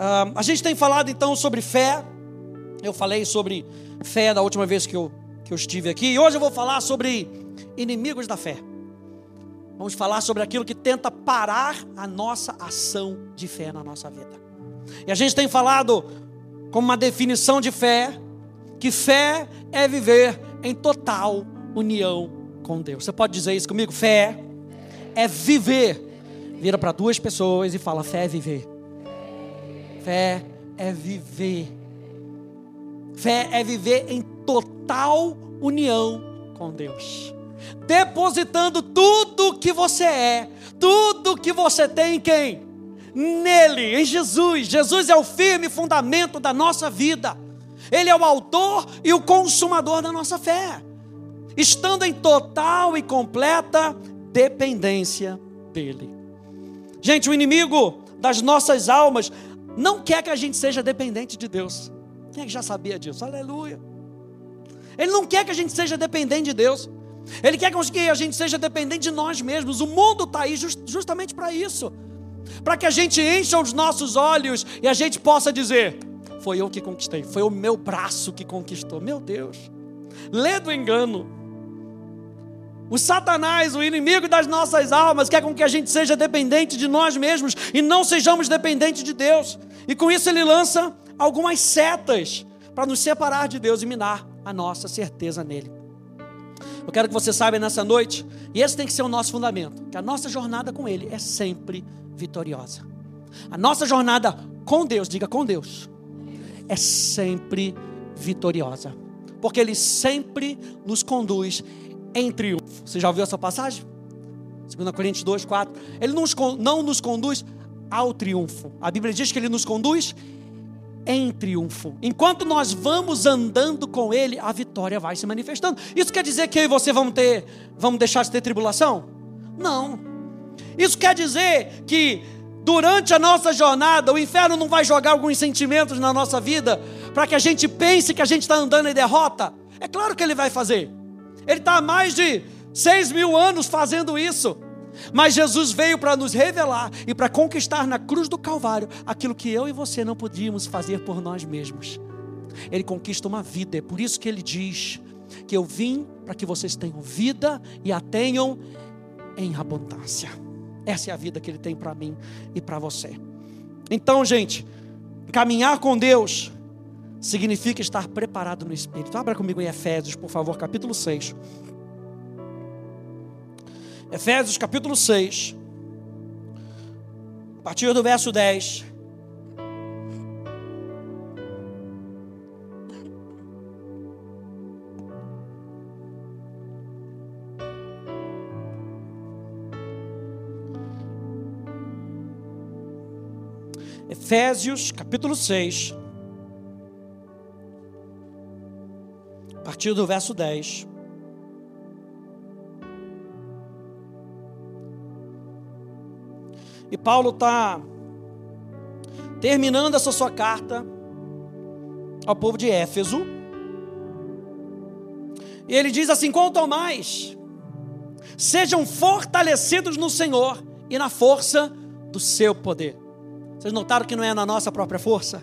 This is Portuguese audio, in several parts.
Uh, a gente tem falado então sobre fé. Eu falei sobre fé da última vez que eu, que eu estive aqui. E hoje eu vou falar sobre inimigos da fé. Vamos falar sobre aquilo que tenta parar a nossa ação de fé na nossa vida. E a gente tem falado como uma definição de fé, que fé é viver em total união com Deus. Você pode dizer isso comigo? Fé é viver. Vira para duas pessoas e fala: fé é viver. Fé é viver. Fé é viver em total união com Deus depositando tudo que você é, tudo que você tem em quem? Nele, em Jesus. Jesus é o firme fundamento da nossa vida. Ele é o autor e o consumador da nossa fé. Estando em total e completa dependência dele. Gente, o inimigo das nossas almas não quer que a gente seja dependente de Deus. Quem é que já sabia disso? Aleluia. Ele não quer que a gente seja dependente de Deus. Ele quer que a gente seja dependente de nós mesmos. O mundo está aí just, justamente para isso para que a gente encha os nossos olhos e a gente possa dizer: Foi eu que conquistei, foi o meu braço que conquistou. Meu Deus, lê do engano. O Satanás, o inimigo das nossas almas, quer com que a gente seja dependente de nós mesmos e não sejamos dependentes de Deus. E com isso ele lança algumas setas para nos separar de Deus e minar a nossa certeza nele. Eu quero que você saiba nessa noite, e esse tem que ser o nosso fundamento, que a nossa jornada com Ele é sempre vitoriosa. A nossa jornada com Deus, diga com Deus, é sempre vitoriosa, porque Ele sempre nos conduz em triunfo. Você já ouviu essa passagem? 2 Coríntios 2, 4. Ele não nos conduz ao triunfo. A Bíblia diz que Ele nos conduz em triunfo. Enquanto nós vamos andando com Ele, a vitória vai se manifestando. Isso quer dizer que eu e você vamos ter, vamos deixar de ter tribulação? Não. Isso quer dizer que durante a nossa jornada o inferno não vai jogar alguns sentimentos na nossa vida para que a gente pense que a gente está andando em derrota? É claro que ele vai fazer. Ele está há mais de seis mil anos fazendo isso. Mas Jesus veio para nos revelar e para conquistar na cruz do Calvário aquilo que eu e você não podíamos fazer por nós mesmos. Ele conquista uma vida, é por isso que ele diz que eu vim para que vocês tenham vida e a tenham em abundância. Essa é a vida que ele tem para mim e para você. Então, gente, caminhar com Deus significa estar preparado no Espírito. Abra comigo em Efésios, por favor, capítulo 6. Efésios capítulo 6, a partir do verso 10. Efésios capítulo 6, partir do verso 10. E Paulo está terminando essa sua carta ao povo de Éfeso. E ele diz assim: quanto ao mais, sejam fortalecidos no Senhor e na força do seu poder. Vocês notaram que não é na nossa própria força?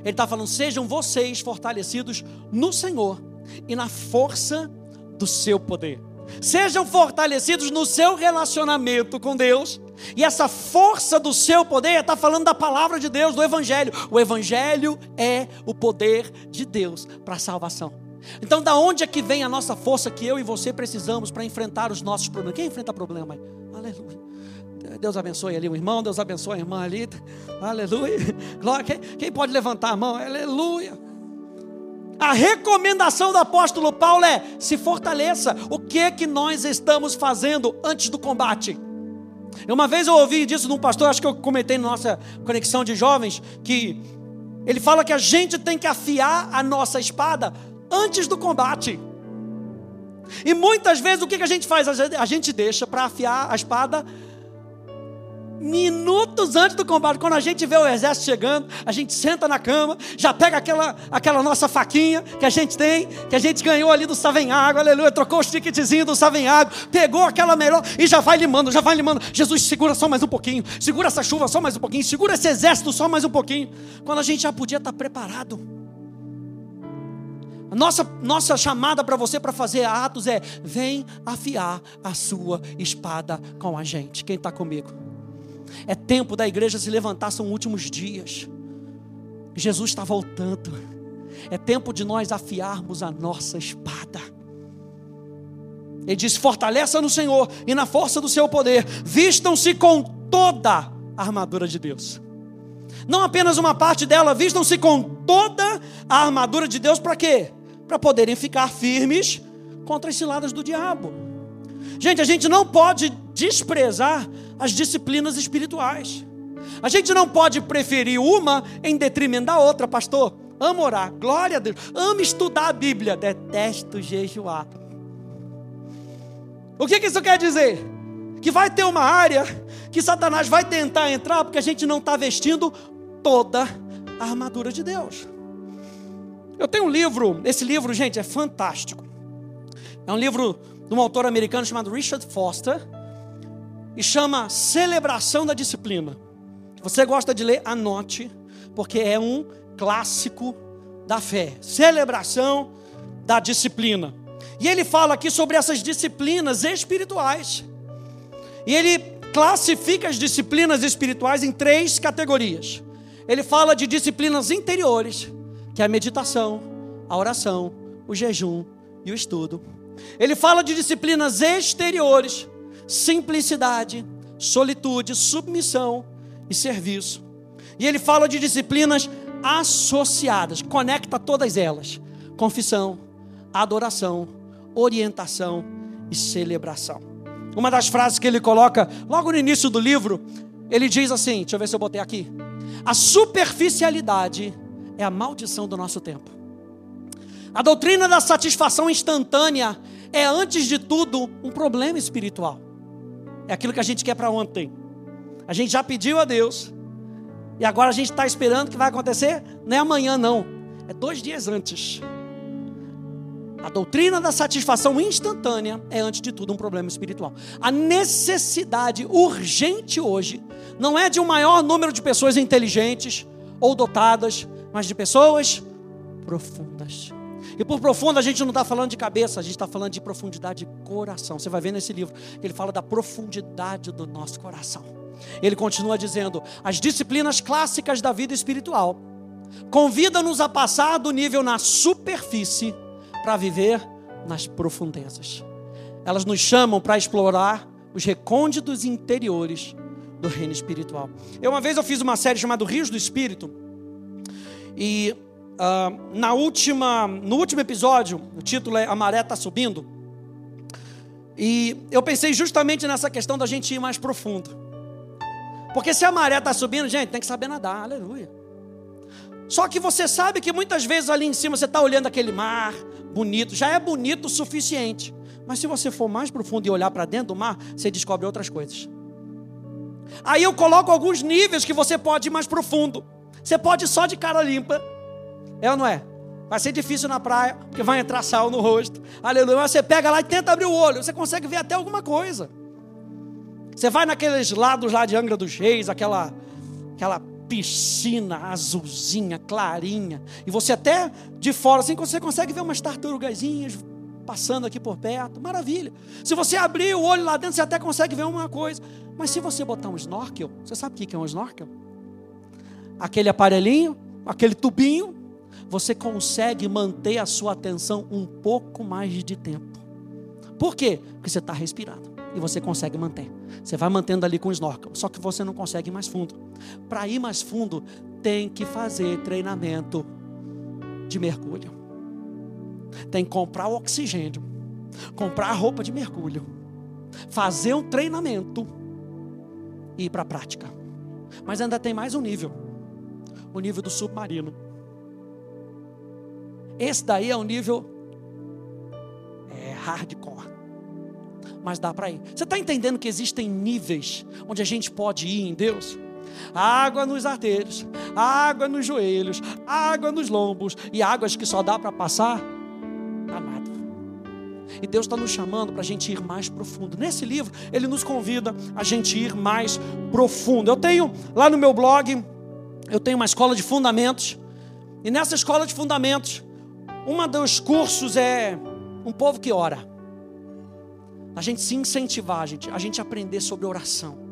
Ele está falando: sejam vocês fortalecidos no Senhor e na força do seu poder. Sejam fortalecidos no seu relacionamento com Deus e essa força do seu poder está falando da palavra de Deus, do Evangelho. O Evangelho é o poder de Deus para a salvação. Então, da onde é que vem a nossa força que eu e você precisamos para enfrentar os nossos problemas? Quem enfrenta problema? Aleluia. Deus abençoe ali o irmão, Deus abençoe a irmã ali. Aleluia. Glória. Quem, quem pode levantar a mão? Aleluia. A recomendação do apóstolo Paulo é: se fortaleça. O que é que nós estamos fazendo antes do combate? Uma vez eu ouvi disso de um pastor, acho que eu comentei na nossa conexão de jovens, que ele fala que a gente tem que afiar a nossa espada antes do combate. E muitas vezes o que a gente faz? A gente deixa para afiar a espada minutos antes do combate, quando a gente vê o exército chegando, a gente senta na cama, já pega aquela, aquela nossa faquinha que a gente tem, que a gente ganhou ali do Savenhago, aleluia, trocou o ticketzinho do Savenhago, pegou aquela melhor e já vai limando, já vai limando. Jesus, segura só mais um pouquinho, segura essa chuva só mais um pouquinho, segura esse exército só mais um pouquinho, quando a gente já podia estar preparado. Nossa, nossa chamada para você para fazer atos é: vem afiar a sua espada com a gente. Quem está comigo? É tempo da igreja se levantar, são últimos dias. Jesus está voltando. É tempo de nós afiarmos a nossa espada. Ele diz: fortaleça no Senhor e na força do seu poder, vistam-se com toda a armadura de Deus. Não apenas uma parte dela, vistam-se com toda a armadura de Deus para quê? Para poderem ficar firmes contra as ciladas do diabo. Gente, a gente não pode desprezar as disciplinas espirituais. A gente não pode preferir uma em detrimento da outra, pastor. Amo orar, glória a Deus. Amo estudar a Bíblia, detesto jejuar. O que, que isso quer dizer? Que vai ter uma área que Satanás vai tentar entrar porque a gente não está vestindo toda a armadura de Deus. Eu tenho um livro, esse livro, gente, é fantástico. É um livro de um autor americano chamado Richard Foster e chama Celebração da Disciplina. Se você gosta de ler, anote, porque é um clássico da fé. Celebração da disciplina. E ele fala aqui sobre essas disciplinas espirituais. E ele classifica as disciplinas espirituais em três categorias. Ele fala de disciplinas interiores, que é a meditação, a oração, o jejum e o estudo. Ele fala de disciplinas exteriores, simplicidade, solitude, submissão e serviço. E ele fala de disciplinas associadas, conecta todas elas: confissão, adoração, orientação e celebração. Uma das frases que ele coloca logo no início do livro, ele diz assim: deixa eu ver se eu botei aqui. A superficialidade é a maldição do nosso tempo. A doutrina da satisfação instantânea é, antes de tudo, um problema espiritual. É aquilo que a gente quer para ontem. A gente já pediu a Deus, e agora a gente está esperando que vai acontecer, não é amanhã, não, é dois dias antes. A doutrina da satisfação instantânea é, antes de tudo, um problema espiritual. A necessidade urgente hoje não é de um maior número de pessoas inteligentes ou dotadas, mas de pessoas profundas. E por profundo a gente não está falando de cabeça, a gente está falando de profundidade de coração. Você vai ver nesse livro ele fala da profundidade do nosso coração. Ele continua dizendo: as disciplinas clássicas da vida espiritual convidam-nos a passar do nível na superfície para viver nas profundezas. Elas nos chamam para explorar os recônditos interiores do reino espiritual. Eu uma vez eu fiz uma série chamada Rios do Espírito e uh, na última, no último episódio, o título é A Maré está subindo. E eu pensei justamente nessa questão da gente ir mais profundo. Porque se a maré está subindo, gente, tem que saber nadar, aleluia. Só que você sabe que muitas vezes ali em cima você está olhando aquele mar bonito, já é bonito o suficiente. Mas se você for mais profundo e olhar para dentro do mar, você descobre outras coisas. Aí eu coloco alguns níveis que você pode ir mais profundo. Você pode só de cara limpa. É ou não é? Vai ser difícil na praia, porque vai entrar sal no rosto. Aleluia. Mas você pega lá e tenta abrir o olho. Você consegue ver até alguma coisa. Você vai naqueles lados lá de Angra dos Reis, aquela, aquela piscina azulzinha, clarinha. E você até de fora, assim, você consegue ver umas tartarugazinhas passando aqui por perto. Maravilha. Se você abrir o olho lá dentro, você até consegue ver uma coisa. Mas se você botar um snorkel, você sabe o que é um snorkel? Aquele aparelhinho, aquele tubinho, você consegue manter a sua atenção um pouco mais de tempo. Por quê? Porque você está respirando e você consegue manter. Você vai mantendo ali com o snorkel, só que você não consegue ir mais fundo. Para ir mais fundo, tem que fazer treinamento de mergulho. Tem que comprar oxigênio, comprar roupa de mergulho, fazer um treinamento e ir para a prática. Mas ainda tem mais um nível o nível do submarino. Esse daí é um nível é, hardcore. mas dá para ir. Você está entendendo que existem níveis onde a gente pode ir em Deus? Água nos arteiros, água nos joelhos, água nos lombos e águas que só dá para passar amado. E Deus está nos chamando para a gente ir mais profundo. Nesse livro, Ele nos convida a gente ir mais profundo. Eu tenho lá no meu blog, eu tenho uma escola de fundamentos. E nessa escola de fundamentos, um dos cursos é um povo que ora a gente se incentivar, a gente, a gente aprender sobre oração.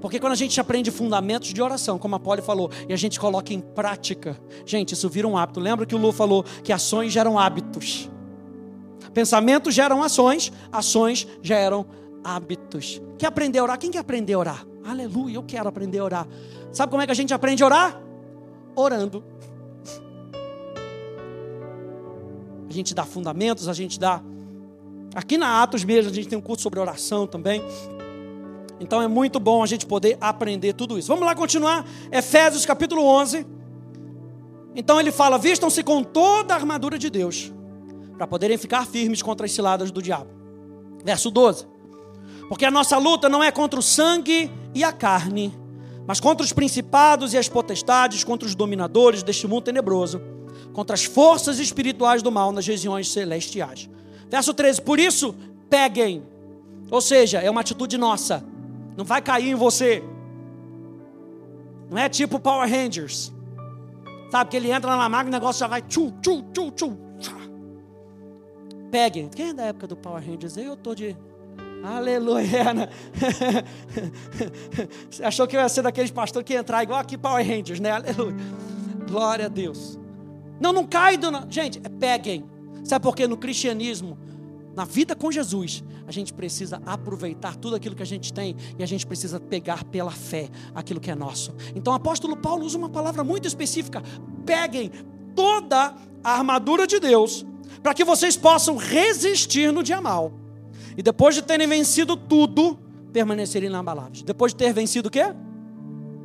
Porque quando a gente aprende fundamentos de oração, como a Polly falou, e a gente coloca em prática, gente, isso vira um hábito. Lembra que o Lu falou que ações geram hábitos. Pensamentos geram ações, ações geram hábitos. Quer aprender a orar? Quem quer aprender a orar? Aleluia, eu quero aprender a orar. Sabe como é que a gente aprende a orar? Orando. A gente dá fundamentos, a gente dá Aqui na Atos mesmo, a gente tem um curso sobre oração também. Então é muito bom a gente poder aprender tudo isso. Vamos lá continuar. Efésios capítulo 11. Então ele fala: Vistam-se com toda a armadura de Deus, para poderem ficar firmes contra as ciladas do diabo. Verso 12. Porque a nossa luta não é contra o sangue e a carne, mas contra os principados e as potestades, contra os dominadores deste mundo tenebroso, contra as forças espirituais do mal nas regiões celestiais. Verso 13: Por isso, peguem. Ou seja, é uma atitude nossa. Não vai cair em você. Não é tipo Power Rangers. Sabe que ele entra na máquina e o negócio já vai tchu, tchu, tchu. Peguem. Quem é da época do Power Rangers? Eu tô de. Aleluia. Né? Você achou que eu ia ser daqueles pastores que ia entrar igual aqui Power Rangers, né? Aleluia. Glória a Deus. Não, não cai do. Gente, é peguem. Sabe por quê? No cristianismo, na vida com Jesus, a gente precisa aproveitar tudo aquilo que a gente tem e a gente precisa pegar pela fé aquilo que é nosso. Então o apóstolo Paulo usa uma palavra muito específica: peguem toda a armadura de Deus, para que vocês possam resistir no dia mal. E depois de terem vencido tudo, permanecerem inabaláveis. Depois de ter vencido o quê?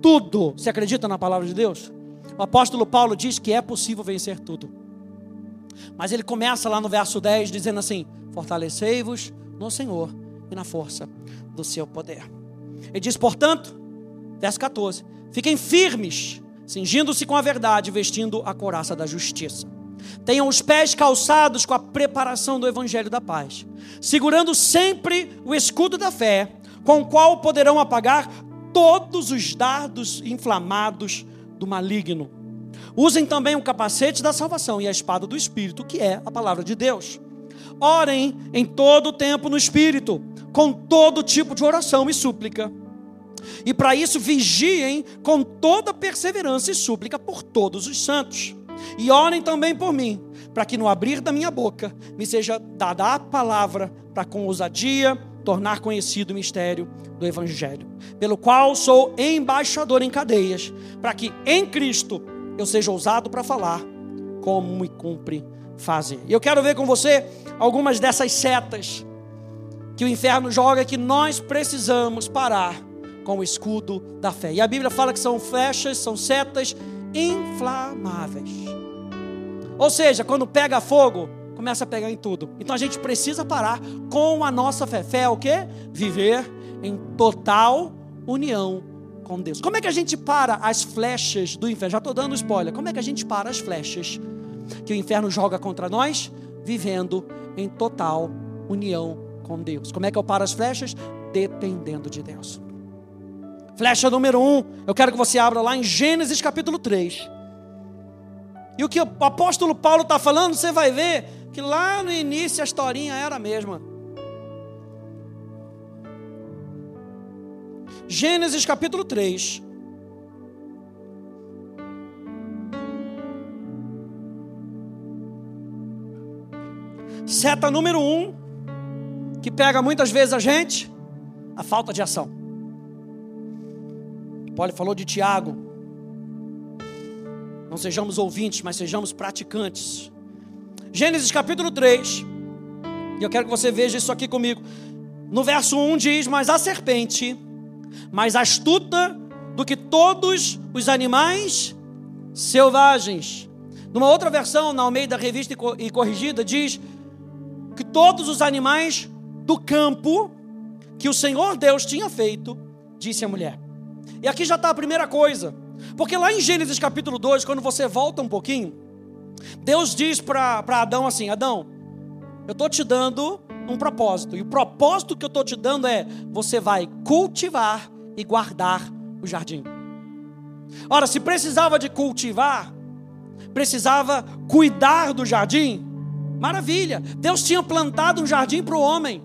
Tudo. Você acredita na palavra de Deus? O apóstolo Paulo diz que é possível vencer tudo. Mas ele começa lá no verso 10 dizendo assim: Fortalecei-vos no Senhor e na força do seu poder. Ele diz, portanto, verso 14: Fiquem firmes, cingindo-se com a verdade, vestindo a coraça da justiça. Tenham os pés calçados com a preparação do evangelho da paz, segurando sempre o escudo da fé, com o qual poderão apagar todos os dardos inflamados do maligno Usem também o capacete da salvação e a espada do Espírito, que é a palavra de Deus. Orem em todo o tempo no Espírito, com todo tipo de oração e súplica. E para isso vigiem com toda perseverança e súplica por todos os santos. E orem também por mim, para que no abrir da minha boca me seja dada a palavra para com ousadia tornar conhecido o mistério do Evangelho, pelo qual sou embaixador em cadeias, para que em Cristo eu seja ousado para falar como me cumpre fazer. E eu quero ver com você algumas dessas setas que o inferno joga que nós precisamos parar com o escudo da fé. E a Bíblia fala que são flechas, são setas inflamáveis. Ou seja, quando pega fogo, começa a pegar em tudo. Então a gente precisa parar com a nossa fé. Fé é o quê? Viver em total união com Deus. Como é que a gente para as flechas do inferno? Já estou dando spoiler. Como é que a gente para as flechas que o inferno joga contra nós? Vivendo em total união com Deus. Como é que eu paro as flechas? Dependendo de Deus. Flecha número um, eu quero que você abra lá em Gênesis capítulo 3. E o que o apóstolo Paulo está falando, você vai ver que lá no início a historinha era a mesma. Gênesis capítulo 3. Seta número 1, um, que pega muitas vezes a gente, a falta de ação. Paulo falou de Tiago. Não sejamos ouvintes, mas sejamos praticantes. Gênesis capítulo 3. E eu quero que você veja isso aqui comigo. No verso 1 diz: Mas a serpente mais astuta do que todos os animais selvagens. Numa outra versão, na Almeida Revista e Corrigida, diz que todos os animais do campo que o Senhor Deus tinha feito, disse a mulher. E aqui já está a primeira coisa. Porque lá em Gênesis capítulo 2, quando você volta um pouquinho, Deus diz para Adão assim: Adão, eu estou te dando um propósito. E o propósito que eu estou te dando é: você vai cultivar e guardar o jardim. Ora, se precisava de cultivar, precisava cuidar do jardim, maravilha. Deus tinha plantado um jardim para o homem.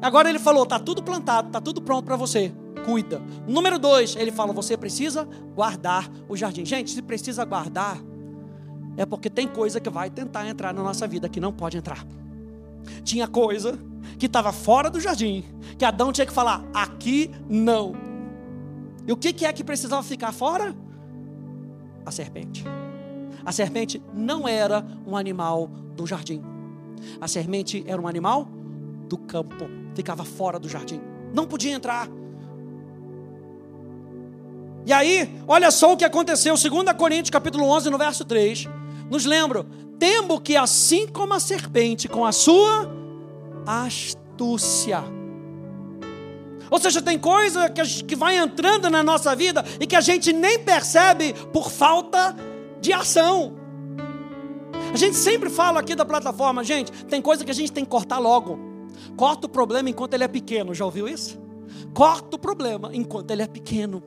Agora ele falou: está tudo plantado, está tudo pronto para você. Cuida. Número dois, ele fala: você precisa guardar o jardim. Gente, se precisa guardar, é porque tem coisa que vai tentar entrar na nossa vida que não pode entrar. Tinha coisa que estava fora do jardim, que Adão tinha que falar: aqui não. E o que, que é que precisava ficar fora? A serpente. A serpente não era um animal do jardim. A serpente era um animal do campo. Ficava fora do jardim. Não podia entrar. E aí, olha só o que aconteceu, 2 Coríntios capítulo 11, no verso 3. Nos lembra, temo que assim como a serpente com a sua astúcia. Ou seja, tem coisa que, que vai entrando na nossa vida e que a gente nem percebe por falta de ação. A gente sempre fala aqui da plataforma, gente, tem coisa que a gente tem que cortar logo. Corta o problema enquanto ele é pequeno, já ouviu isso? Corta o problema enquanto ele é pequeno.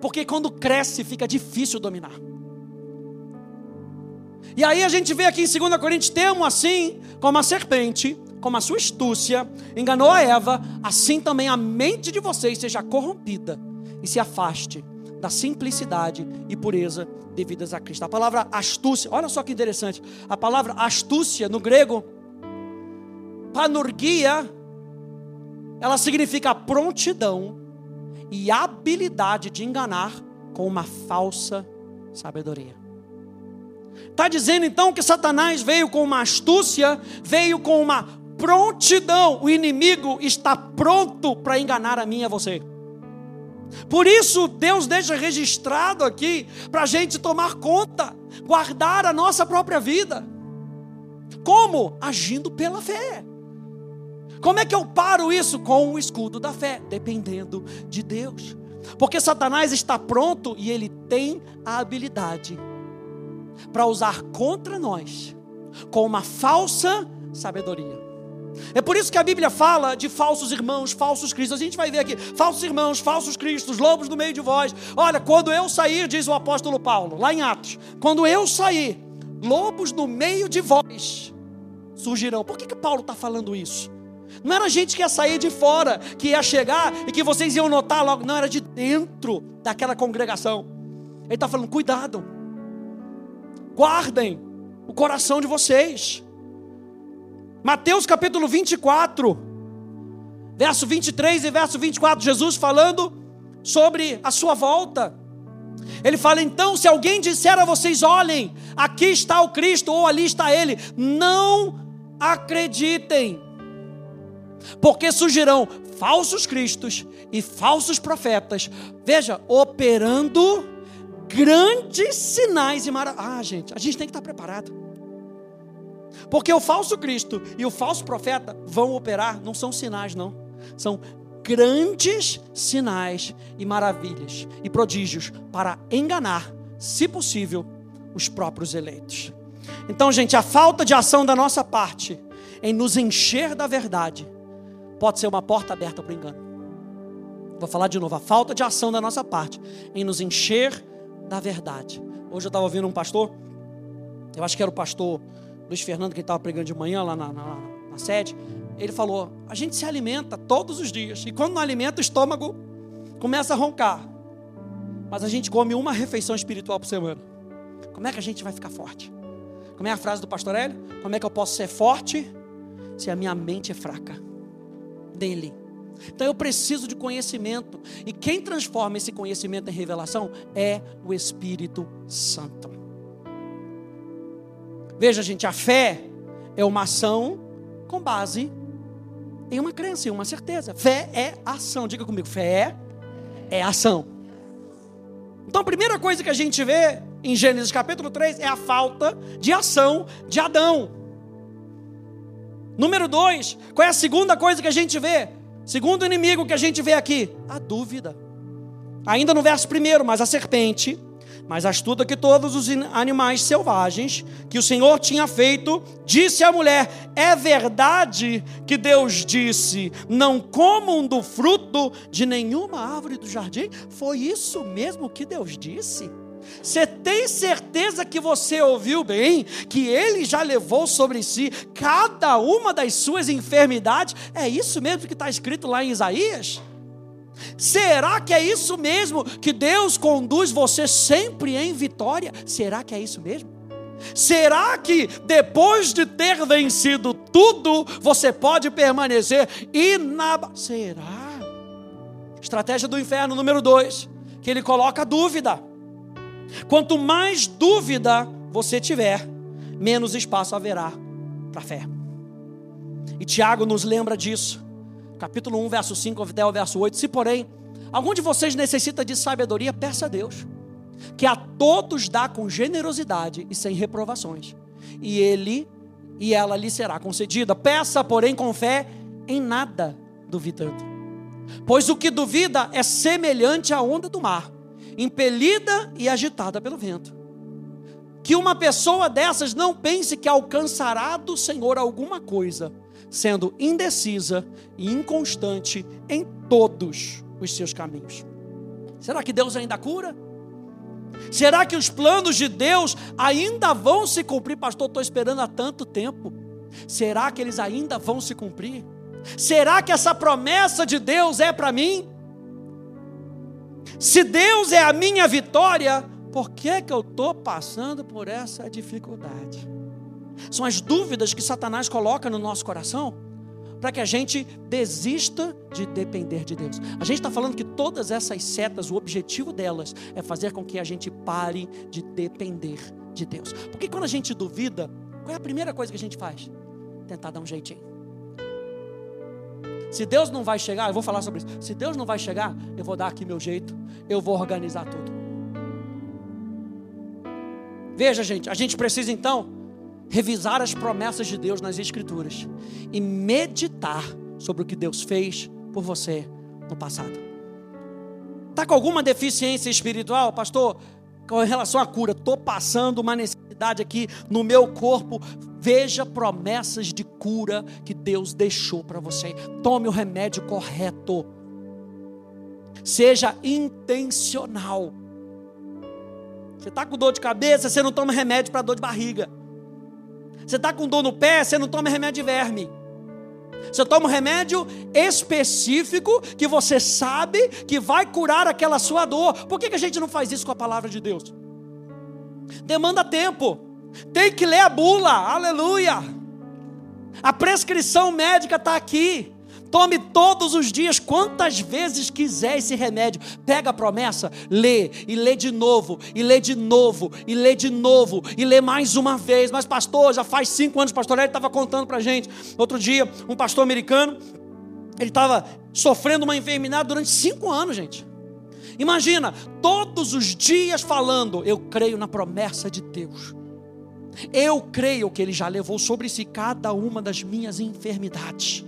Porque quando cresce fica difícil dominar. E aí a gente vê aqui em 2 Coríntios, temo assim, como a serpente, como a sua astúcia, enganou a Eva, assim também a mente de vocês seja corrompida e se afaste da simplicidade e pureza devidas a Cristo. A palavra astúcia, olha só que interessante, a palavra astúcia no grego, panurgia, ela significa prontidão e habilidade de enganar com uma falsa sabedoria. Está dizendo então que Satanás veio com uma astúcia, veio com uma prontidão. O inimigo está pronto para enganar a mim e a você. Por isso, Deus deixa registrado aqui para a gente tomar conta, guardar a nossa própria vida. Como? Agindo pela fé. Como é que eu paro isso? Com o escudo da fé, dependendo de Deus. Porque Satanás está pronto e ele tem a habilidade para usar contra nós com uma falsa sabedoria. É por isso que a Bíblia fala de falsos irmãos, falsos cristos. A gente vai ver aqui, falsos irmãos, falsos cristos, lobos no meio de vós. Olha, quando eu sair, diz o apóstolo Paulo, lá em Atos, quando eu sair, lobos no meio de vós surgirão. Por que, que Paulo está falando isso? Não era gente que ia sair de fora, que ia chegar e que vocês iam notar logo. Não, era de dentro daquela congregação. Ele está falando, cuidado guardem o coração de vocês. Mateus capítulo 24, verso 23 e verso 24, Jesus falando sobre a sua volta. Ele fala: então, se alguém disser a vocês, olhem, aqui está o Cristo ou ali está ele, não acreditem, porque surgirão falsos cristos e falsos profetas, veja, operando grandes sinais e maravilhas. Ah, gente, a gente tem que estar preparado. Porque o falso Cristo e o falso profeta vão operar, não são sinais, não. São grandes sinais e maravilhas e prodígios para enganar, se possível, os próprios eleitos. Então, gente, a falta de ação da nossa parte em nos encher da verdade pode ser uma porta aberta para o engano. Vou falar de novo, a falta de ação da nossa parte em nos encher da verdade. Hoje eu estava ouvindo um pastor, eu acho que era o pastor Luiz Fernando, que estava pregando de manhã lá na, na, na sede. Ele falou: a gente se alimenta todos os dias, e quando não alimenta, o estômago começa a roncar. Mas a gente come uma refeição espiritual por semana. Como é que a gente vai ficar forte? Como é a frase do pastor Hélio? Como é que eu posso ser forte se a minha mente é fraca? Dele. Então eu preciso de conhecimento. E quem transforma esse conhecimento em revelação é o Espírito Santo. Veja, gente, a fé é uma ação com base em uma crença, em uma certeza. Fé é ação. Diga comigo, fé é ação. Então a primeira coisa que a gente vê em Gênesis capítulo 3 é a falta de ação de Adão. Número dois, qual é a segunda coisa que a gente vê? Segundo inimigo que a gente vê aqui, a dúvida. Ainda no verso primeiro, mas a serpente, mais astuta que todos os animais selvagens que o Senhor tinha feito, disse à mulher: É verdade que Deus disse: Não comam do fruto de nenhuma árvore do jardim? Foi isso mesmo que Deus disse? Você tem certeza que você ouviu bem? Que Ele já levou sobre si cada uma das suas enfermidades? É isso mesmo que está escrito lá em Isaías? Será que é isso mesmo que Deus conduz você sempre em vitória? Será que é isso mesmo? Será que depois de ter vencido tudo, você pode permanecer inabalável? Será? Estratégia do inferno número dois, que ele coloca dúvida. Quanto mais dúvida você tiver, menos espaço haverá para fé. E Tiago nos lembra disso. Capítulo 1, verso 5 até o verso 8. Se, porém, algum de vocês necessita de sabedoria, peça a Deus, que a todos dá com generosidade e sem reprovações, e ele e ela lhe será concedida. Peça, porém, com fé, em nada duvidando. Pois o que duvida é semelhante à onda do mar, impelida e agitada pelo vento. Que uma pessoa dessas não pense que alcançará do Senhor alguma coisa, sendo indecisa e inconstante em todos os seus caminhos. Será que Deus ainda cura? Será que os planos de Deus ainda vão se cumprir? Pastor, estou esperando há tanto tempo. Será que eles ainda vão se cumprir? Será que essa promessa de Deus é para mim? Se Deus é a minha vitória, por que, que eu estou passando por essa dificuldade? São as dúvidas que Satanás coloca no nosso coração para que a gente desista de depender de Deus. A gente está falando que todas essas setas, o objetivo delas é fazer com que a gente pare de depender de Deus. Porque quando a gente duvida, qual é a primeira coisa que a gente faz? Tentar dar um jeitinho. Se Deus não vai chegar, eu vou falar sobre isso. Se Deus não vai chegar, eu vou dar aqui meu jeito, eu vou organizar tudo. Veja, gente, a gente precisa então revisar as promessas de Deus nas Escrituras e meditar sobre o que Deus fez por você no passado. Está com alguma deficiência espiritual, pastor? Com relação à cura, estou passando uma necessidade aqui no meu corpo Veja promessas de cura que Deus deixou para você. Tome o remédio correto. Seja intencional. Você está com dor de cabeça, você não toma remédio para dor de barriga. Você está com dor no pé, você não toma remédio de verme. Você toma um remédio específico que você sabe que vai curar aquela sua dor. Por que, que a gente não faz isso com a palavra de Deus? Demanda tempo. Tem que ler a bula, aleluia. A prescrição médica está aqui. Tome todos os dias, quantas vezes quiser esse remédio. Pega a promessa, lê, e lê de novo, e lê de novo, e lê de novo, e lê mais uma vez. Mas, pastor, já faz cinco anos, pastor Ele estava contando para gente. Outro dia, um pastor americano, ele estava sofrendo uma enfermidade durante cinco anos, gente. Imagina, todos os dias falando, eu creio na promessa de Deus. Eu creio que Ele já levou sobre si cada uma das minhas enfermidades.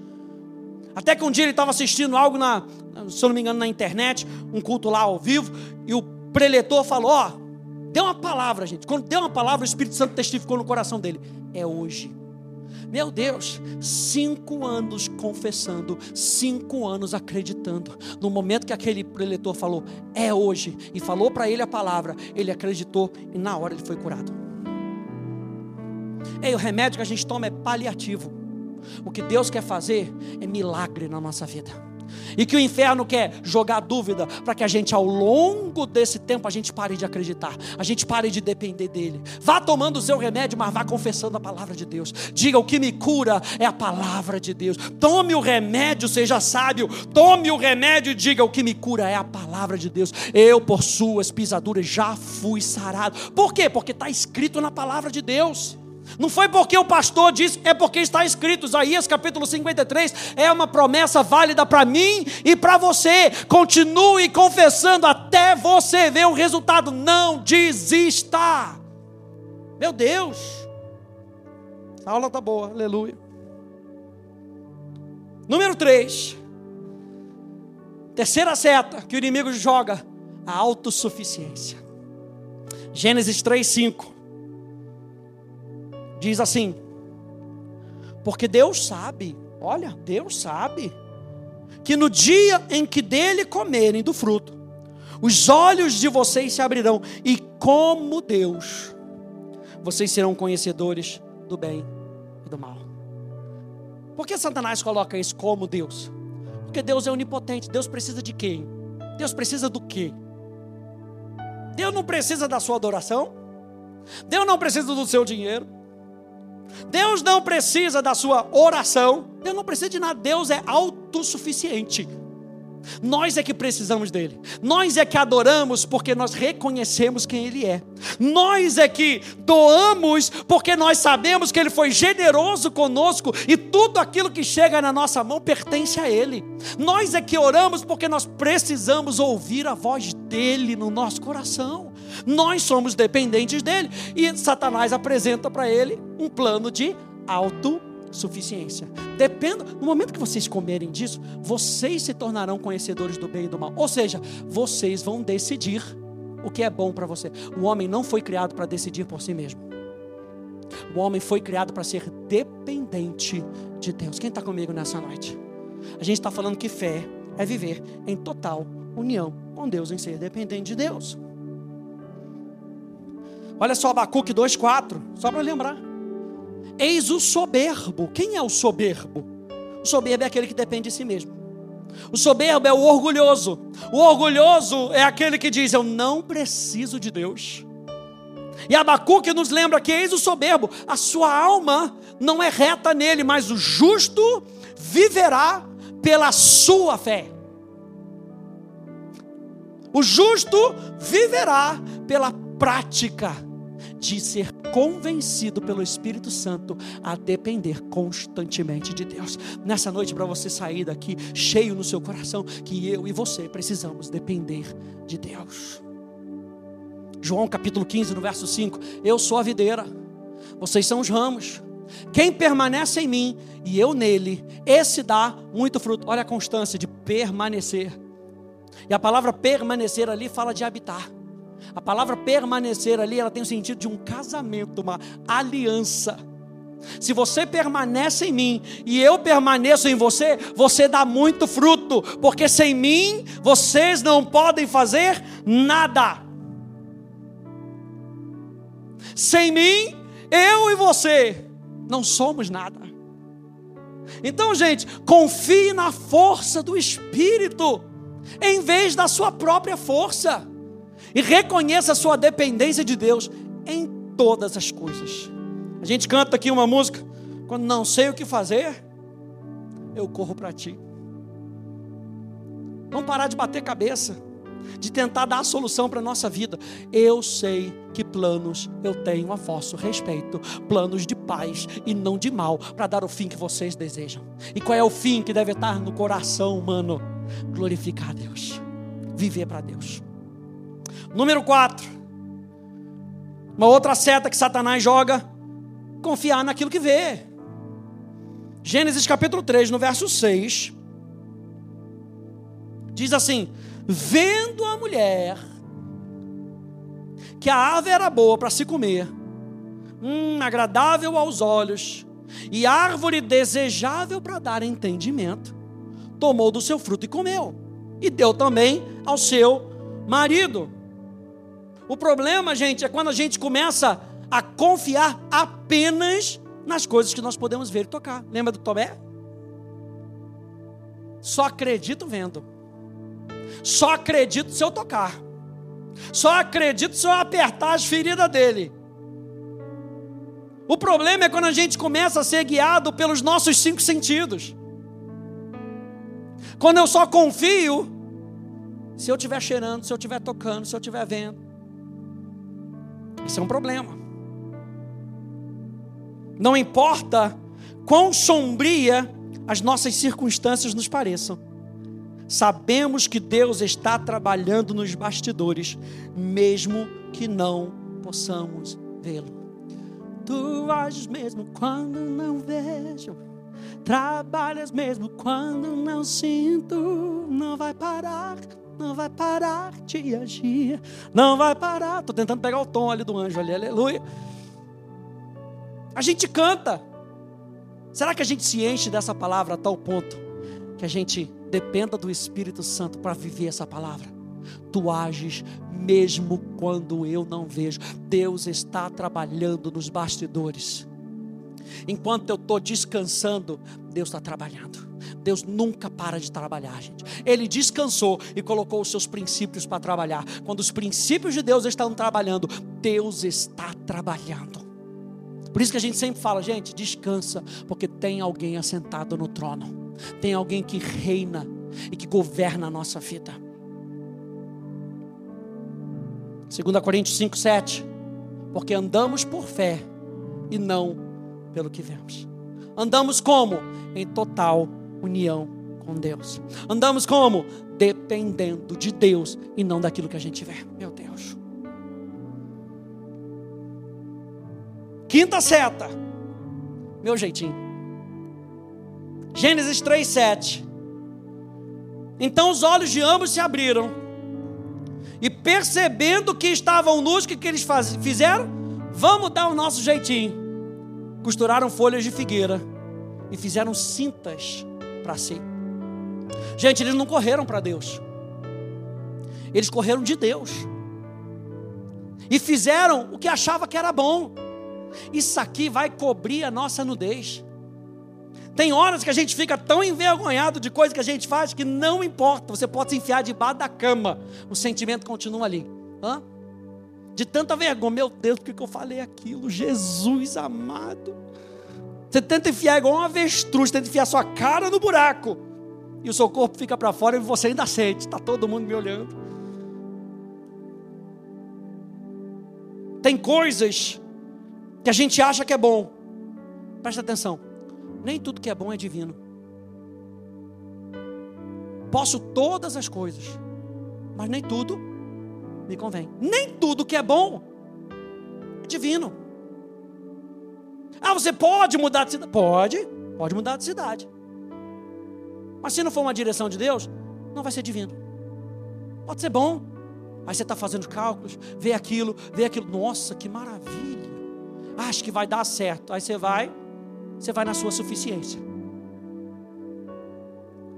Até que um dia ele estava assistindo algo na, se eu não me engano, na internet, um culto lá ao vivo, e o preletor falou: Ó, deu uma palavra, gente. Quando deu uma palavra, o Espírito Santo testificou no coração dele: É hoje. Meu Deus, cinco anos confessando, cinco anos acreditando. No momento que aquele preletor falou, é hoje, e falou para ele a palavra, ele acreditou e na hora ele foi curado. Ei, o remédio que a gente toma é paliativo. O que Deus quer fazer é milagre na nossa vida. E que o inferno quer jogar dúvida para que a gente, ao longo desse tempo, a gente pare de acreditar, a gente pare de depender dele. Vá tomando o seu remédio, mas vá confessando a palavra de Deus. Diga: o que me cura é a palavra de Deus. Tome o remédio, seja sábio. Tome o remédio e diga: o que me cura é a palavra de Deus. Eu, por suas pisaduras, já fui sarado. Por quê? Porque está escrito na palavra de Deus. Não foi porque o pastor disse, é porque está escrito. Isaías capítulo 53 é uma promessa válida para mim e para você. Continue confessando até você ver o resultado. Não desista. Meu Deus. A aula está boa, aleluia. Número 3. Terceira seta que o inimigo joga, a autossuficiência. Gênesis 3, 5. Diz assim: Porque Deus sabe, olha, Deus sabe, que no dia em que dele comerem do fruto, os olhos de vocês se abrirão, e como Deus, vocês serão conhecedores do bem e do mal. Por que Satanás coloca isso como Deus? Porque Deus é onipotente. Deus precisa de quem? Deus precisa do quê? Deus não precisa da sua adoração. Deus não precisa do seu dinheiro. Deus não precisa da sua oração. Deus não precisa de nada. Deus é autossuficiente. Nós é que precisamos dele. Nós é que adoramos porque nós reconhecemos quem ele é. Nós é que doamos porque nós sabemos que ele foi generoso conosco e tudo aquilo que chega na nossa mão pertence a ele. Nós é que oramos porque nós precisamos ouvir a voz dele no nosso coração. Nós somos dependentes dele e Satanás apresenta para ele um plano de auto suficiência. Dependa, no momento que vocês comerem disso, vocês se tornarão conhecedores do bem e do mal. Ou seja, vocês vão decidir o que é bom para você. O homem não foi criado para decidir por si mesmo. O homem foi criado para ser dependente de Deus. Quem está comigo nessa noite? A gente está falando que fé é viver em total união com Deus, em ser dependente de Deus. Olha só Abacuque 2,4, só para lembrar. Eis o soberbo. Quem é o soberbo? O soberbo é aquele que depende de si mesmo. O soberbo é o orgulhoso. O orgulhoso é aquele que diz: Eu não preciso de Deus. E Abacuque nos lembra que eis o soberbo, a sua alma não é reta nele, mas o justo viverá pela sua fé. O justo viverá pela prática de ser convencido pelo Espírito Santo a depender constantemente de Deus. Nessa noite, para você sair daqui cheio no seu coração, que eu e você precisamos depender de Deus. João capítulo 15, no verso 5: Eu sou a videira, vocês são os ramos. Quem permanece em mim e eu nele, esse dá muito fruto. Olha a constância de permanecer. E a palavra permanecer ali fala de habitar. A palavra permanecer ali, ela tem o sentido de um casamento, uma aliança. Se você permanece em mim e eu permaneço em você, você dá muito fruto, porque sem mim vocês não podem fazer nada. Sem mim, eu e você não somos nada. Então, gente, confie na força do Espírito, em vez da sua própria força e reconheça a sua dependência de Deus em todas as coisas. A gente canta aqui uma música, quando não sei o que fazer, eu corro para ti. Vamos parar de bater cabeça, de tentar dar a solução para a nossa vida. Eu sei que planos eu tenho a vosso respeito, planos de paz e não de mal, para dar o fim que vocês desejam. E qual é o fim que deve estar no coração humano? Glorificar a Deus, viver para Deus. Número 4. Uma outra seta que Satanás joga: confiar naquilo que vê. Gênesis capítulo 3, no verso 6. Diz assim: Vendo a mulher que a árvore era boa para se comer, hum, agradável aos olhos, e árvore desejável para dar entendimento, tomou do seu fruto e comeu, e deu também ao seu marido. O problema, gente, é quando a gente começa a confiar apenas nas coisas que nós podemos ver e tocar. Lembra do Tomé? Só acredito vendo. Só acredito se eu tocar. Só acredito se eu apertar as feridas dele. O problema é quando a gente começa a ser guiado pelos nossos cinco sentidos. Quando eu só confio se eu estiver cheirando, se eu estiver tocando, se eu estiver vendo. Isso é um problema. Não importa quão sombria as nossas circunstâncias nos pareçam, sabemos que Deus está trabalhando nos bastidores, mesmo que não possamos vê-lo. Tu ages mesmo quando não vejo, Trabalhas mesmo quando não sinto, não vai parar, não vai parar de agir, não vai parar. Estou tentando pegar o tom ali do anjo ali, aleluia. A gente canta. Será que a gente se enche dessa palavra a tal ponto que a gente dependa do Espírito Santo para viver essa palavra? Tu ages mesmo quando eu não vejo. Deus está trabalhando nos bastidores. Enquanto eu estou descansando, Deus está trabalhando. Deus nunca para de trabalhar, gente. Ele descansou e colocou os seus princípios para trabalhar. Quando os princípios de Deus estão trabalhando, Deus está trabalhando. Por isso que a gente sempre fala, gente, descansa, porque tem alguém assentado no trono. Tem alguém que reina e que governa a nossa vida. 2 Coríntios 5, 7. Porque andamos por fé e não pelo que vemos. Andamos como? Em total união com Deus. Andamos como? Dependendo de Deus e não daquilo que a gente vê. Meu Deus. Quinta seta. Meu jeitinho. Gênesis 3, 7. Então os olhos de ambos se abriram e percebendo que estavam nus, o que, que eles faz, fizeram? Vamos dar o nosso jeitinho. Costuraram folhas de figueira e fizeram cintas para si. Gente, eles não correram para Deus. Eles correram de Deus. E fizeram o que achava que era bom. Isso aqui vai cobrir a nossa nudez. Tem horas que a gente fica tão envergonhado de coisas que a gente faz que não importa. Você pode se enfiar debaixo da cama. O sentimento continua ali. Hã? De tanta vergonha. Meu Deus, por que eu falei aquilo? Jesus amado. Você tenta enfiar igual uma avestruz, tenta enfiar sua cara no buraco. E o seu corpo fica para fora e você ainda sente. Está todo mundo me olhando. Tem coisas que a gente acha que é bom. Presta atenção nem tudo que é bom é divino. Posso todas as coisas, mas nem tudo me convém. Nem tudo que é bom é divino. Ah, você pode mudar de cidade? Pode, pode mudar de cidade. Mas se não for uma direção de Deus, não vai ser divino. Pode ser bom. Aí você está fazendo cálculos, vê aquilo, vê aquilo. Nossa, que maravilha. Acho que vai dar certo. Aí você vai, você vai na sua suficiência.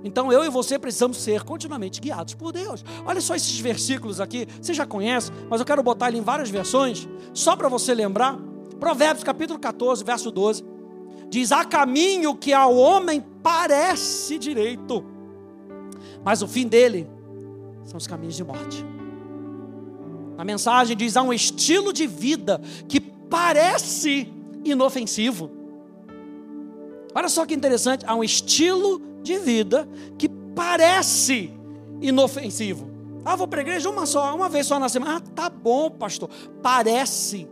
Então eu e você precisamos ser continuamente guiados por Deus. Olha só esses versículos aqui, você já conhece, mas eu quero botar ele em várias versões, só para você lembrar. Provérbios capítulo 14, verso 12. Diz: Há caminho que ao homem parece direito, mas o fim dele são os caminhos de morte. A mensagem diz: há um estilo de vida que parece inofensivo, Olha só que interessante, há um estilo de vida que parece inofensivo. Ah, vou para a igreja uma só, uma vez só na semana. Ah, tá bom, pastor. Parece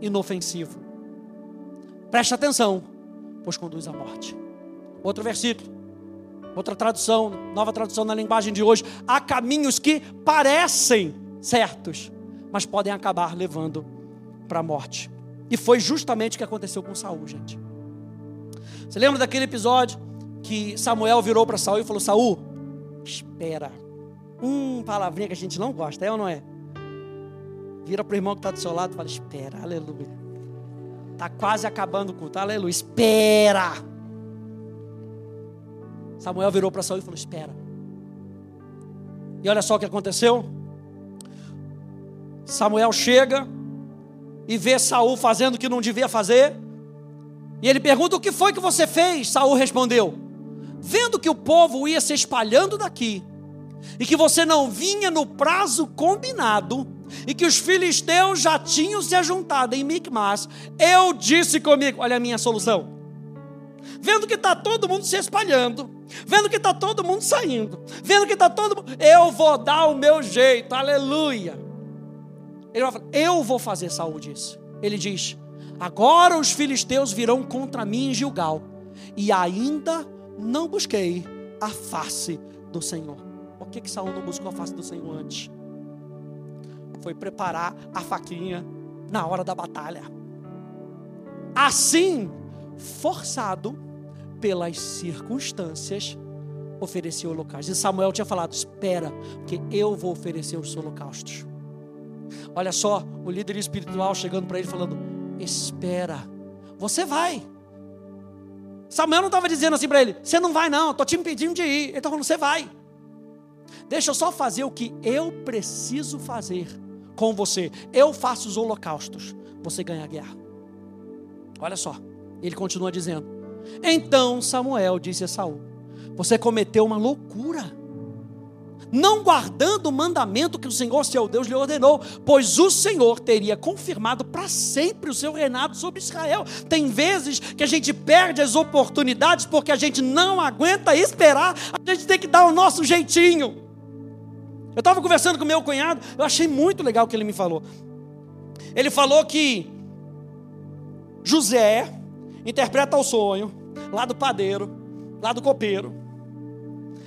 inofensivo. Preste atenção, pois conduz à morte. Outro versículo, outra tradução, nova tradução na linguagem de hoje. Há caminhos que parecem certos, mas podem acabar levando para a morte. E foi justamente o que aconteceu com Saul, gente. Você lembra daquele episódio que Samuel virou para Saul e falou: Saul, espera. Hum, palavrinha que a gente não gosta, é ou não é? Vira para o irmão que está do seu lado e fala: Espera, aleluia. Está quase acabando o culto, aleluia. Espera. Samuel virou para Saul e falou: Espera. E olha só o que aconteceu. Samuel chega e vê Saul fazendo o que não devia fazer. E ele pergunta: O que foi que você fez? Saul respondeu: Vendo que o povo ia se espalhando daqui, e que você não vinha no prazo combinado, e que os filisteus já tinham se ajuntado em Micmas, eu disse comigo: Olha a minha solução. Vendo que está todo mundo se espalhando, vendo que está todo mundo saindo, vendo que está todo mundo, eu vou dar o meu jeito, aleluia. Ele vai falar, eu vou fazer, Saul disse. Ele diz: Agora os filisteus virão contra mim em Gilgal, e ainda não busquei a face do Senhor. Por que, que Saul não buscou a face do Senhor antes? Foi preparar a faquinha na hora da batalha. Assim, forçado, pelas circunstâncias, oferecia holocaustos. E Samuel tinha falado: Espera, porque eu vou oferecer os holocaustos. Olha só, o líder espiritual chegando para ele falando: Espera, você vai. Samuel não estava dizendo assim para ele: Você não vai, não, estou te impedindo de ir. Ele estava falando: Você vai. Deixa eu só fazer o que eu preciso fazer com você. Eu faço os holocaustos, você ganha a guerra. Olha só, ele continua dizendo: Então Samuel disse a Saul: Você cometeu uma loucura não guardando o mandamento que o Senhor seu Deus lhe ordenou, pois o Senhor teria confirmado para sempre o seu reinado sobre Israel. Tem vezes que a gente perde as oportunidades porque a gente não aguenta esperar, a gente tem que dar o nosso jeitinho. Eu estava conversando com meu cunhado, eu achei muito legal o que ele me falou. Ele falou que José interpreta o sonho lá do padeiro, lá do copeiro.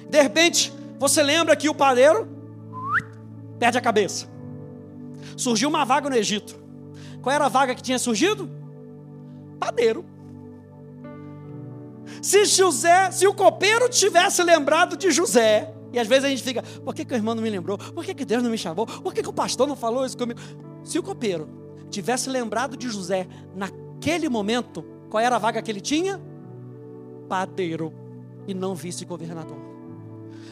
De repente, você lembra que o padeiro perde a cabeça. Surgiu uma vaga no Egito. Qual era a vaga que tinha surgido? Padeiro. Se José, se o copeiro tivesse lembrado de José, e às vezes a gente fica, por que, que o irmão não me lembrou? Por que, que Deus não me chamou? Por que, que o pastor não falou isso comigo? Se o copeiro tivesse lembrado de José naquele momento, qual era a vaga que ele tinha? Padeiro e não vice-governador.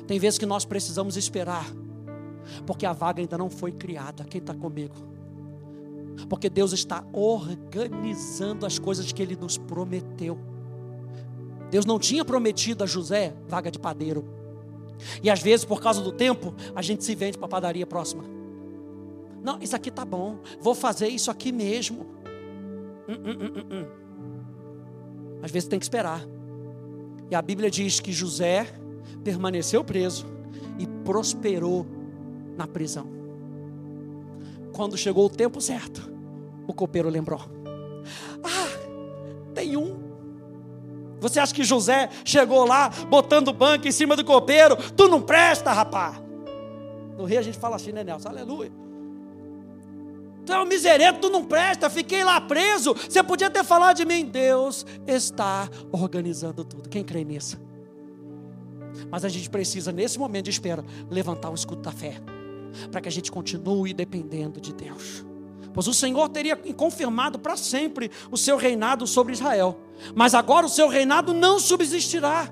Tem vezes que nós precisamos esperar, porque a vaga ainda não foi criada. Quem está comigo? Porque Deus está organizando as coisas que Ele nos prometeu. Deus não tinha prometido a José vaga de padeiro. E às vezes, por causa do tempo, a gente se vende para a padaria próxima. Não, isso aqui tá bom. Vou fazer isso aqui mesmo. Hum, hum, hum, hum. Às vezes tem que esperar. E a Bíblia diz que José permaneceu preso e prosperou na prisão. Quando chegou o tempo certo, o copeiro lembrou: Ah, tem um. Você acha que José chegou lá botando banco em cima do copeiro? Tu não presta, rapá. No Rio a gente fala assim, né, Nelson? Aleluia. Tu é um miserento, tu não presta, fiquei lá preso. Você podia ter falado de mim. Deus está organizando tudo. Quem crê nisso? Mas a gente precisa, nesse momento de espera, levantar o escudo da fé, para que a gente continue dependendo de Deus. Pois o Senhor teria confirmado para sempre o seu reinado sobre Israel, mas agora o seu reinado não subsistirá.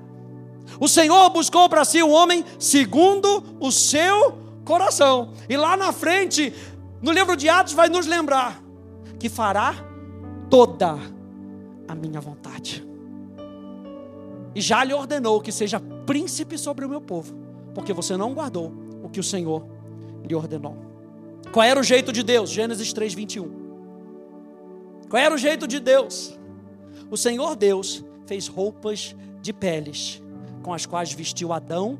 O Senhor buscou para si um homem segundo o seu coração, e lá na frente, no livro de Atos, vai nos lembrar que fará toda a minha vontade. E já lhe ordenou que seja príncipe sobre o meu povo, porque você não guardou o que o Senhor lhe ordenou. Qual era o jeito de Deus? Gênesis 3, 21. Qual era o jeito de Deus? O Senhor Deus fez roupas de peles, com as quais vestiu Adão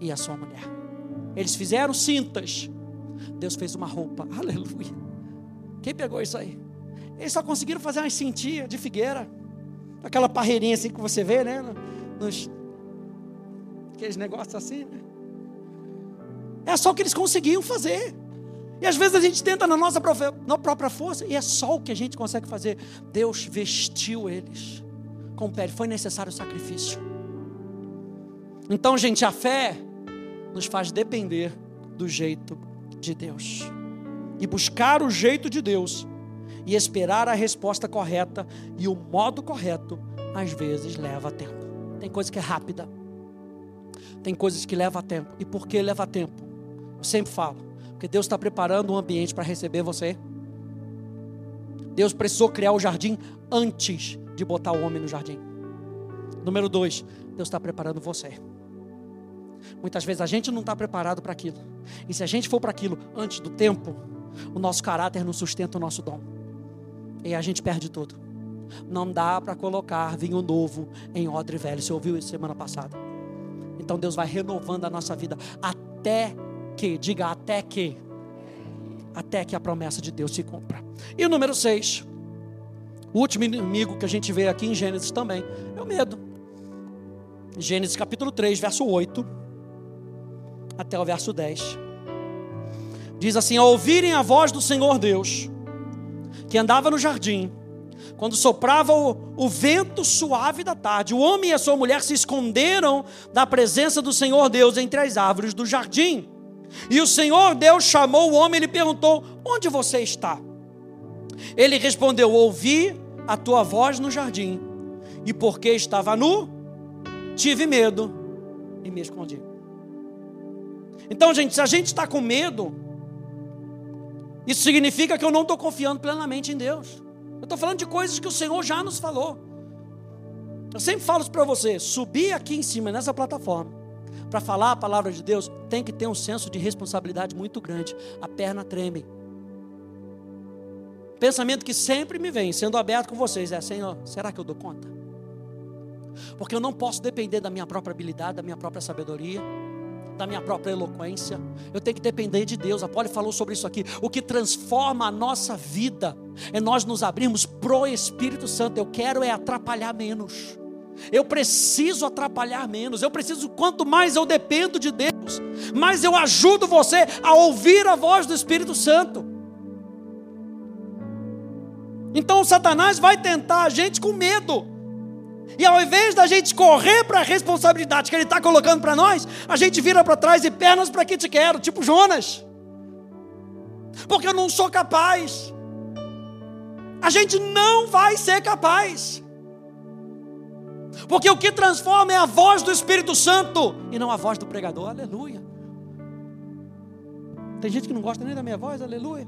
e a sua mulher. Eles fizeram cintas. Deus fez uma roupa. Aleluia. Quem pegou isso aí? Eles só conseguiram fazer uma cintinha de figueira. Aquela parreirinha assim que você vê, né? Nos, aqueles negócios assim, né? É só o que eles conseguiam fazer. E às vezes a gente tenta na nossa na própria força, e é só o que a gente consegue fazer. Deus vestiu eles com pele, foi necessário o sacrifício. Então, gente, a fé nos faz depender do jeito de Deus. E buscar o jeito de Deus e esperar a resposta correta e o modo correto, às vezes leva tempo. Tem coisa que é rápida, tem coisas que levam tempo. E por que leva tempo? Eu sempre falo, porque Deus está preparando um ambiente para receber você. Deus precisou criar o jardim antes de botar o homem no jardim. Número dois, Deus está preparando você. Muitas vezes a gente não está preparado para aquilo. E se a gente for para aquilo antes do tempo, o nosso caráter não sustenta o nosso dom. E a gente perde tudo. Não dá para colocar vinho novo em odre velho. Você ouviu isso semana passada? Então Deus vai renovando a nossa vida até que, diga até que, até que a promessa de Deus se cumpra. E o número 6, o último inimigo que a gente vê aqui em Gênesis também, é o medo. Gênesis capítulo 3, verso 8 até o verso 10. Diz assim: Ao ouvirem a voz do Senhor Deus, que andava no jardim, quando soprava o, o, vento suave da tarde, o homem e a sua mulher se esconderam da presença do Senhor Deus entre as árvores do jardim. E o Senhor Deus chamou o homem e lhe perguntou: Onde você está? Ele respondeu: Ouvi a tua voz no jardim, e porque estava nu, tive medo e me escondi. Então, gente, se a gente está com medo, isso significa que eu não estou confiando plenamente em Deus. Eu estou falando de coisas que o Senhor já nos falou. Eu sempre falo isso para você: subir aqui em cima, nessa plataforma, para falar a palavra de Deus, tem que ter um senso de responsabilidade muito grande. A perna treme. Pensamento que sempre me vem, sendo aberto com vocês, é: Senhor, será que eu dou conta? Porque eu não posso depender da minha própria habilidade, da minha própria sabedoria da minha própria eloquência. Eu tenho que depender de Deus. A Poli falou sobre isso aqui. O que transforma a nossa vida é nós nos abrirmos pro Espírito Santo. Eu quero é atrapalhar menos. Eu preciso atrapalhar menos. Eu preciso, quanto mais eu dependo de Deus, mais eu ajudo você a ouvir a voz do Espírito Santo. Então Satanás vai tentar a gente com medo. E ao invés da gente correr para a responsabilidade que ele está colocando para nós, a gente vira para trás e pernas para que te quero, tipo Jonas. Porque eu não sou capaz. A gente não vai ser capaz. Porque o que transforma é a voz do Espírito Santo e não a voz do pregador. Aleluia. Tem gente que não gosta nem da minha voz, aleluia.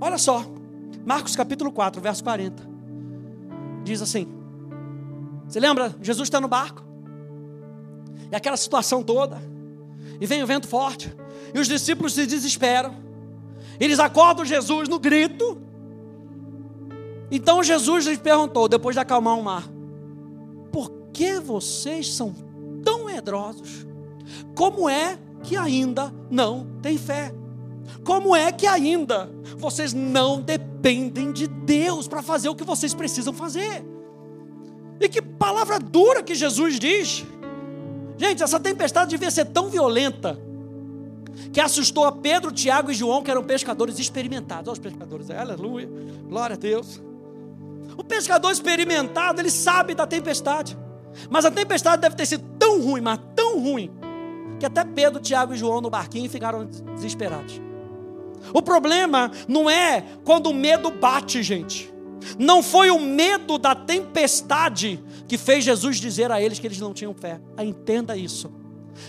Olha só, Marcos capítulo 4, verso 40. Diz assim: Você lembra? Jesus está no barco. E aquela situação toda. E vem o vento forte. E os discípulos se desesperam. Eles acordam Jesus no grito. Então Jesus lhes perguntou, depois de acalmar o mar: Por que vocês são tão medrosos? Como é que ainda não têm fé? Como é que ainda vocês não dependem de Deus para fazer o que vocês precisam fazer? E que palavra dura que Jesus diz. Gente, essa tempestade devia ser tão violenta que assustou a Pedro, Tiago e João, que eram pescadores experimentados. Olha os pescadores, aleluia, glória a Deus. O pescador experimentado, ele sabe da tempestade. Mas a tempestade deve ter sido tão ruim, mas tão ruim, que até Pedro, Tiago e João no barquinho ficaram desesperados. O problema não é quando o medo bate, gente. Não foi o medo da tempestade que fez Jesus dizer a eles que eles não tinham fé. Ah, entenda isso.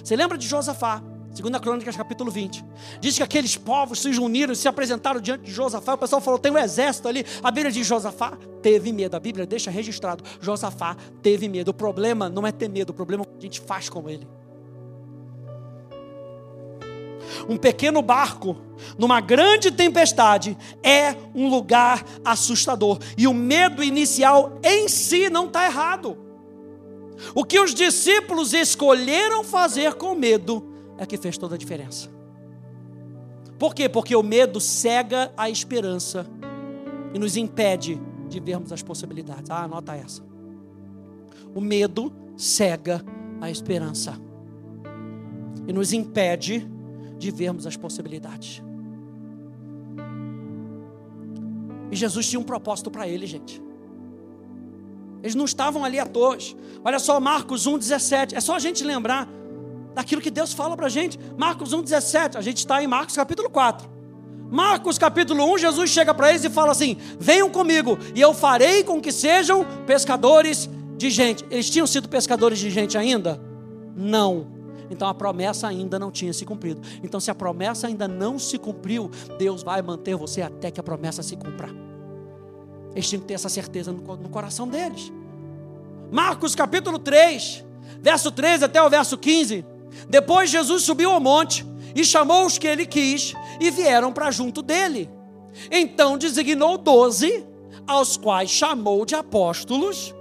Você lembra de Josafá? Segunda Crônicas, capítulo 20. Diz que aqueles povos se uniram se apresentaram diante de Josafá. O pessoal falou: tem um exército ali. A Bíblia diz: Josafá teve medo. A Bíblia deixa registrado: Josafá teve medo. O problema não é ter medo, o problema é o que a gente faz com ele. Um pequeno barco, numa grande tempestade, é um lugar assustador. E o medo inicial em si não está errado. O que os discípulos escolheram fazer com medo é que fez toda a diferença. Por quê? Porque o medo cega a esperança e nos impede de vermos as possibilidades. Ah, anota essa. O medo cega a esperança e nos impede de vermos as possibilidades. E Jesus tinha um propósito para ele, gente. Eles não estavam ali à toa. Olha só, Marcos 1,17. É só a gente lembrar daquilo que Deus fala para a gente. Marcos 1,17. A gente está em Marcos capítulo 4. Marcos capítulo 1, Jesus chega para eles e fala assim: Venham comigo, e eu farei com que sejam pescadores de gente. Eles tinham sido pescadores de gente ainda? Não. Então a promessa ainda não tinha se cumprido. Então, se a promessa ainda não se cumpriu, Deus vai manter você até que a promessa se cumpra. Eles tinham que ter essa certeza no, coração deles. Marcos capítulo 3, verso 13 até o verso 15. Depois Jesus subiu ao monte e chamou os que ele quis e vieram para junto dele. Então designou doze, aos quais chamou de apóstolos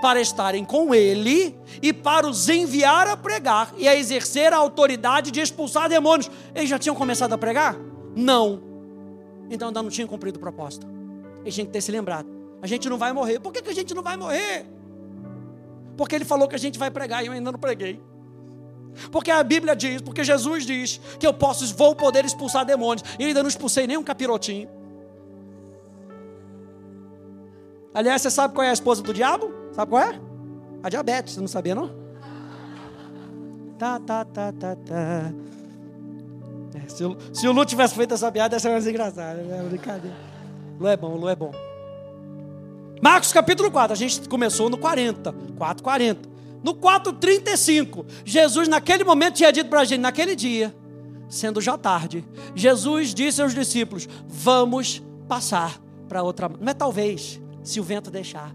para estarem com ele e para os enviar a pregar e a exercer a autoridade de expulsar demônios. Eles já tinham começado a pregar? Não. Então ainda não tinham cumprido o propósito. Eles tinham que ter se lembrado. A gente não vai morrer. Por que, que a gente não vai morrer? Porque ele falou que a gente vai pregar e eu ainda não preguei. Porque a Bíblia diz, porque Jesus diz que eu posso, vou poder expulsar demônios. E ainda não expulsei nem um capirotinho. Aliás, você sabe qual é a esposa do diabo? Sabe qual é? A diabetes, você não sabia não? Tá, tá, tá, tá, tá. É, se, o, se o Lu tivesse feito essa piada, ia ser mais engraçada. É brincadeira. Lu é bom, Lu é bom. Marcos capítulo 4, a gente começou no 40, 4, 40. No 4,35, Jesus naquele momento tinha dito para a gente, naquele dia, sendo já tarde, Jesus disse aos discípulos: Vamos passar para outra. Não é talvez, se o vento deixar.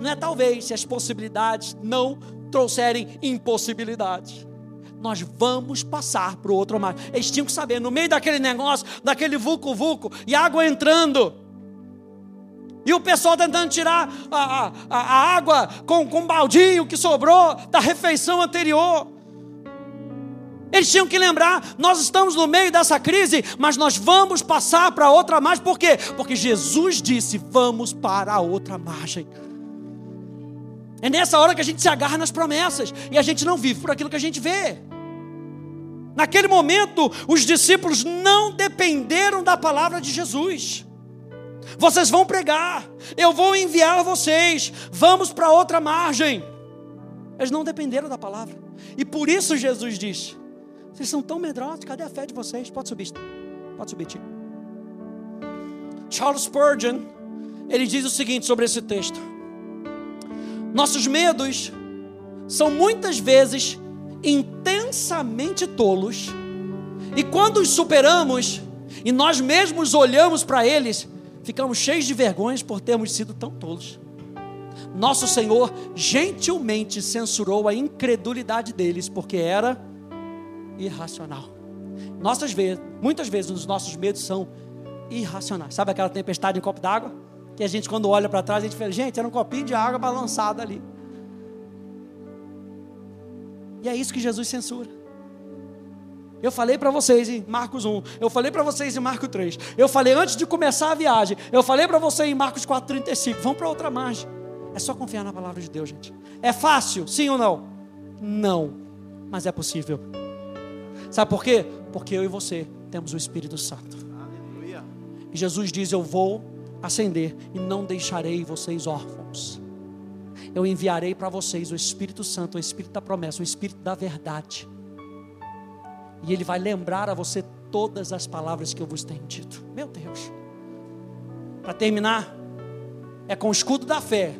Não é talvez, se as possibilidades não trouxerem impossibilidades. Nós vamos passar para o outro mar. Eles tinham que saber, no meio daquele negócio, daquele vulco-vulco, e água entrando. E o pessoal tentando tirar a, a, a água com, com um baldinho que sobrou da refeição anterior. Eles tinham que lembrar: nós estamos no meio dessa crise, mas nós vamos passar para outra margem. Por quê? Porque Jesus disse: vamos para a outra margem. É nessa hora que a gente se agarra nas promessas e a gente não vive por aquilo que a gente vê. Naquele momento, os discípulos não dependeram da palavra de Jesus. Vocês vão pregar, eu vou enviar vocês, vamos para outra margem. Eles não dependeram da palavra. E por isso Jesus diz: Vocês são tão medrosos, cadê a fé de vocês? Pode subir, pode subir, tio. Charles Spurgeon, ele diz o seguinte sobre esse texto: Nossos medos são muitas vezes intensamente tolos, e quando os superamos, e nós mesmos olhamos para eles, ficamos cheios de vergonhas por termos sido tão tolos. Nosso Senhor gentilmente censurou a incredulidade deles, porque era irracional. Nossas vezes, muitas vezes os nossos medos são irracionais. Sabe aquela tempestade em copo d'água? Que a gente, quando olha para trás, a gente fala, gente, era um copinho de água balançado ali. E é isso que Jesus censura. Eu falei para vocês em Marcos 1, eu falei para vocês em Marcos 3, eu falei antes de começar a viagem, eu falei para vocês em Marcos 4,35. Vamos para outra margem. É só confiar na palavra de Deus, gente. É fácil, sim ou não? Não, mas é possível. Sabe por quê? Porque eu e você temos o Espírito Santo. Aleluia. E Jesus diz: Eu vou ascender e não deixarei vocês órfãos. Eu enviarei para vocês o Espírito Santo, o Espírito da promessa, o Espírito da verdade e Ele vai lembrar a você todas as palavras que eu vos tenho dito. Meu Deus. Para terminar, é com o escudo da fé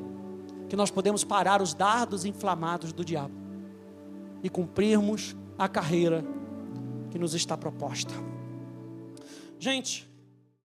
que nós podemos parar os dardos inflamados do diabo e cumprirmos a carreira que nos está proposta. Gente,